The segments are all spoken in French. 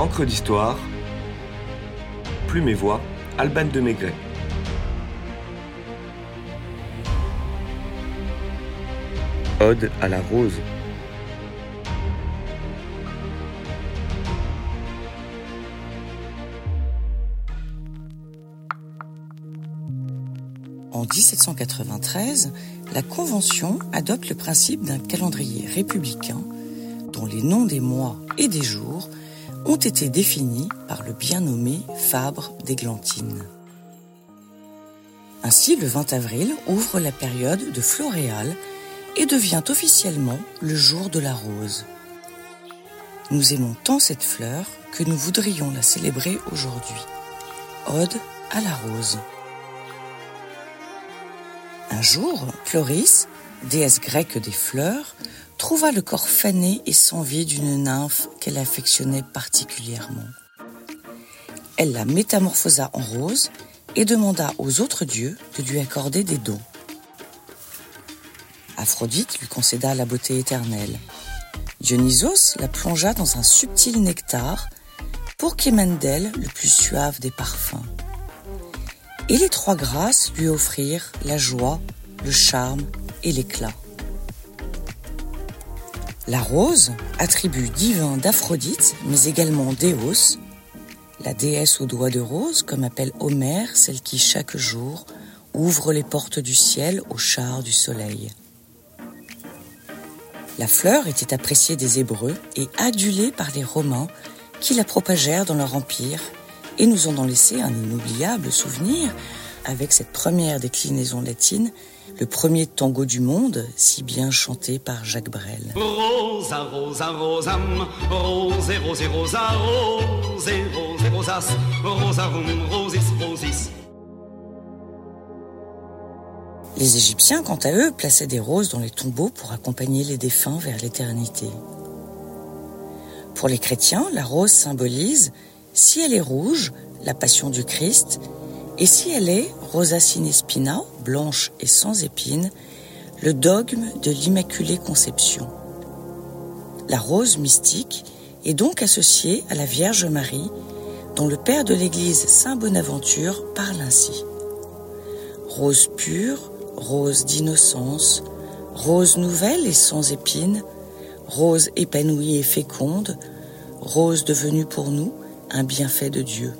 Encre d'histoire, Plume et Voix, Alban de Maigret. Ode à la rose. En 1793, la Convention adopte le principe d'un calendrier républicain dont les noms des mois et des jours ont été définis par le bien nommé Fabre d'Églantine. Ainsi, le 20 avril ouvre la période de floréal et devient officiellement le jour de la rose. Nous aimons tant cette fleur que nous voudrions la célébrer aujourd'hui. Ode à la rose. Un jour, Chloris, déesse grecque des fleurs, trouva le corps fané et sans vie d'une nymphe qu'elle affectionnait particulièrement. Elle la métamorphosa en rose et demanda aux autres dieux de lui accorder des dons. Aphrodite lui concéda la beauté éternelle. Dionysos la plongea dans un subtil nectar pour qu'émane d'elle le plus suave des parfums et les trois grâces lui offrirent la joie, le charme et l'éclat. La rose, attribut divin d'Aphrodite, mais également d'Éos, la déesse aux doigts de rose, comme appelle Homère celle qui chaque jour ouvre les portes du ciel au char du soleil. La fleur était appréciée des Hébreux et adulée par les Romains qui la propagèrent dans leur empire et nous en ont laissé un inoubliable souvenir avec cette première déclinaison latine, le premier tango du monde, si bien chanté par Jacques Brel. Rosa, rosa, rosam, rose, rose, rosa, rose, rose, rosas, rosarum, rosis, rosis. Les Égyptiens, quant à eux, plaçaient des roses dans les tombeaux pour accompagner les défunts vers l'éternité. Pour les chrétiens, la rose symbolise si elle est rouge, la passion du Christ, et si elle est rosa spina, blanche et sans épines, le dogme de l'Immaculée Conception. La rose mystique est donc associée à la Vierge Marie, dont le père de l'Église Saint Bonaventure parle ainsi. Rose pure, rose d'innocence, rose nouvelle et sans épines, rose épanouie et féconde, rose devenue pour nous un bienfait de Dieu.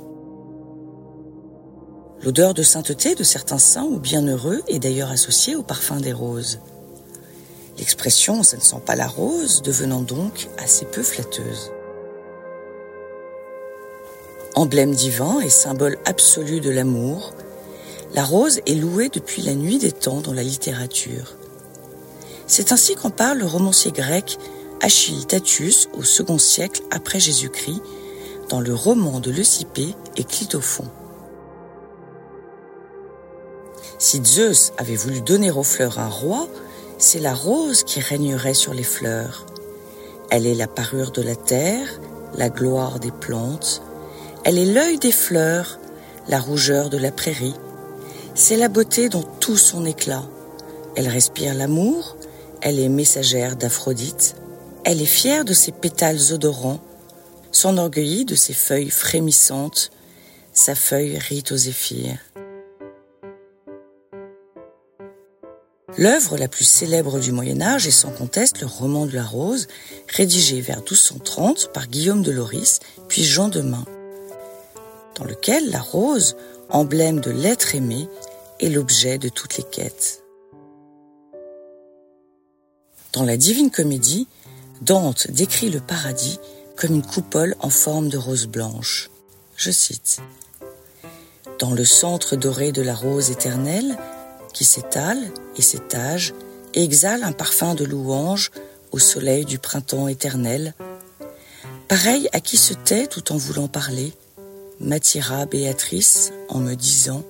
L'odeur de sainteté de certains saints ou bienheureux est d'ailleurs associée au parfum des roses. L'expression ça ne sent pas la rose devenant donc assez peu flatteuse. Emblème divin et symbole absolu de l'amour, la rose est louée depuis la nuit des temps dans la littérature. C'est ainsi qu'en parle le romancier grec Achille Tatius au second siècle après Jésus-Christ dans le roman de Leucippée et Clitophon. Si Zeus avait voulu donner aux fleurs un roi, c'est la rose qui régnerait sur les fleurs. Elle est la parure de la terre, la gloire des plantes, elle est l'œil des fleurs, la rougeur de la prairie. C'est la beauté dans tout son éclat. Elle respire l'amour, elle est messagère d'Aphrodite, elle est fière de ses pétales odorants, s'enorgueillit de ses feuilles frémissantes, sa feuille rit aux zéphyrs. L'œuvre la plus célèbre du Moyen Âge est sans conteste le roman de la rose, rédigé vers 1230 par Guillaume de Loris, puis Jean de Main, dans lequel la rose, emblème de l'être aimé, est l'objet de toutes les quêtes. Dans la Divine Comédie, Dante décrit le paradis comme une coupole en forme de rose blanche. Je cite. Dans le centre doré de la rose éternelle, qui s'étale et s'étage et exhale un parfum de louange au soleil du printemps éternel, pareil à qui se tait tout en voulant parler, m'attira Béatrice en me disant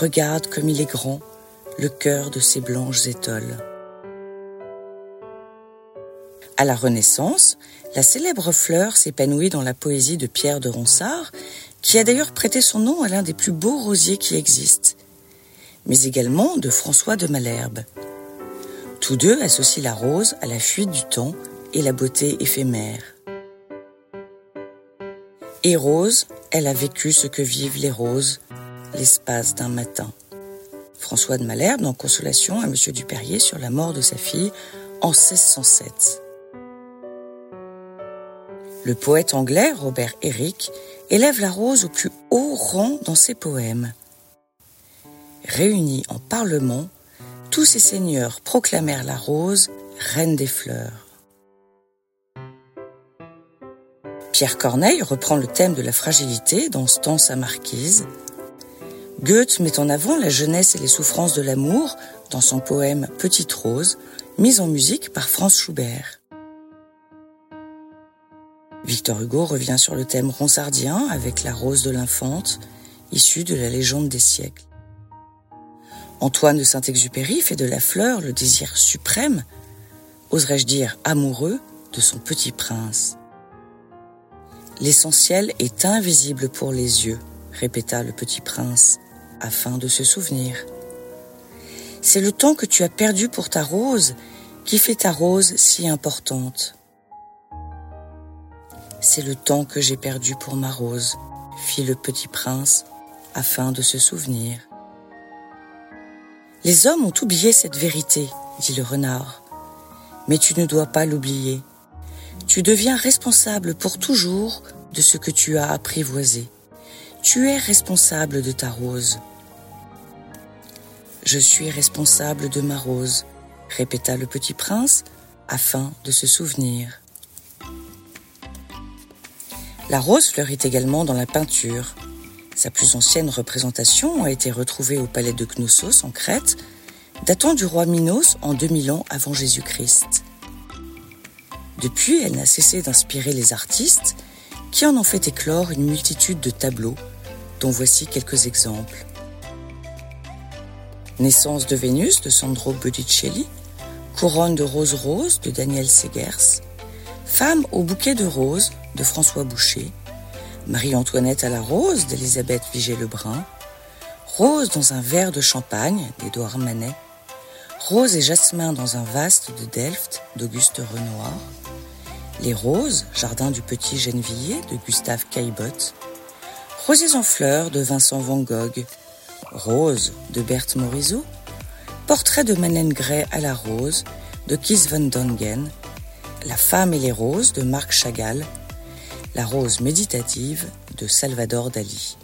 Regarde comme il est grand, le cœur de ces blanches étoiles. À la Renaissance, la célèbre fleur s'épanouit dans la poésie de Pierre de Ronsard, qui a d'ailleurs prêté son nom à l'un des plus beaux rosiers qui existent, mais également de François de Malherbe. Tous deux associent la rose à la fuite du temps et la beauté éphémère. Et Rose, elle a vécu ce que vivent les roses, l'espace d'un matin. François de Malherbe dans Consolation à Monsieur Dupérier sur la mort de sa fille en 1607. Le poète anglais Robert Herrick élève la rose au plus haut rang dans ses poèmes. Réunis en parlement, tous ces seigneurs proclamèrent la rose reine des fleurs. Pierre Corneille reprend le thème de la fragilité dans Stans sa marquise. Goethe met en avant la jeunesse et les souffrances de l'amour dans son poème Petite Rose, mis en musique par Franz Schubert. Victor Hugo revient sur le thème ronsardien avec la rose de l'infante, issue de la légende des siècles. Antoine de Saint-Exupéry fait de la fleur le désir suprême, oserais-je dire amoureux, de son petit prince. L'essentiel est invisible pour les yeux, répéta le petit prince, afin de se souvenir. C'est le temps que tu as perdu pour ta rose qui fait ta rose si importante. C'est le temps que j'ai perdu pour ma rose, fit le petit prince, afin de se souvenir. Les hommes ont oublié cette vérité, dit le renard. Mais tu ne dois pas l'oublier. Tu deviens responsable pour toujours de ce que tu as apprivoisé. Tu es responsable de ta rose. Je suis responsable de ma rose, répéta le petit prince, afin de se souvenir. La rose fleurit également dans la peinture. Sa plus ancienne représentation a été retrouvée au palais de Knossos en Crète, datant du roi Minos en 2000 ans avant Jésus-Christ. Depuis, elle n'a cessé d'inspirer les artistes qui en ont fait éclore une multitude de tableaux, dont voici quelques exemples. Naissance de Vénus de Sandro Botticelli, Couronne de roses roses de Daniel Segers, Femme au bouquet de roses de François Boucher, Marie-Antoinette à la rose d'Elisabeth Vigée-Lebrun, Rose dans un verre de champagne d'Édouard Manet, Rose et jasmin dans un vaste de Delft d'Auguste Renoir, Les roses, jardin du petit Gennevilliers de Gustave Caillebotte, Rosiers en fleurs de Vincent Van Gogh, Rose de Berthe Morisot, Portrait de Manen Gray à la rose de Kies van Dongen, La femme et les roses de Marc Chagall, La rose méditative de Salvador Dali.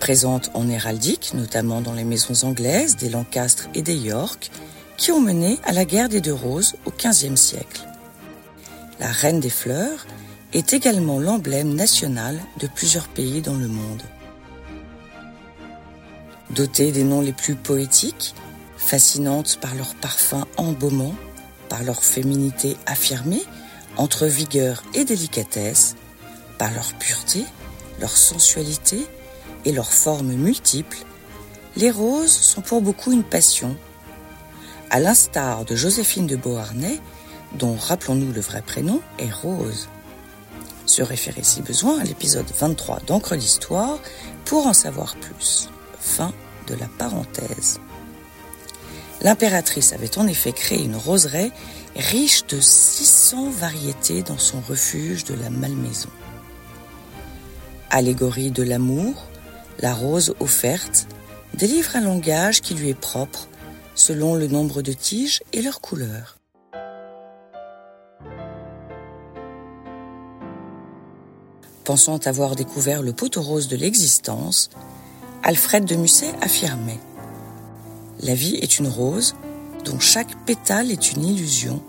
Présente en héraldique, notamment dans les maisons anglaises des Lancastre et des York, qui ont mené à la guerre des deux roses au XVe siècle. La reine des fleurs est également l'emblème national de plusieurs pays dans le monde. Dotée des noms les plus poétiques, fascinante par leur parfum embaumant, par leur féminité affirmée, entre vigueur et délicatesse, par leur pureté, leur sensualité et leurs formes multiples, les roses sont pour beaucoup une passion. À l'instar de Joséphine de Beauharnais, dont rappelons-nous le vrai prénom est Rose. Se référer si besoin à l'épisode 23 d'Encre d'Histoire pour en savoir plus. Fin de la parenthèse. L'impératrice avait en effet créé une roseraie riche de 600 variétés dans son refuge de la Malmaison. Allégorie de l'amour, la rose offerte délivre un langage qui lui est propre selon le nombre de tiges et leur couleur. Pensant avoir découvert le poteau rose de l'existence, Alfred de Musset affirmait La vie est une rose dont chaque pétale est une illusion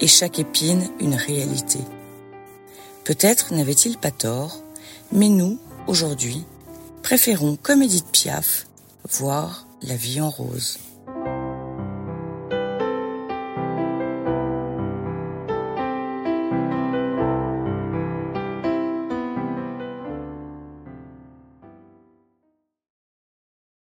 et chaque épine une réalité. Peut-être n'avait-il pas tort, mais nous, aujourd'hui, préférons, comme Edith Piaf, voir la vie en rose.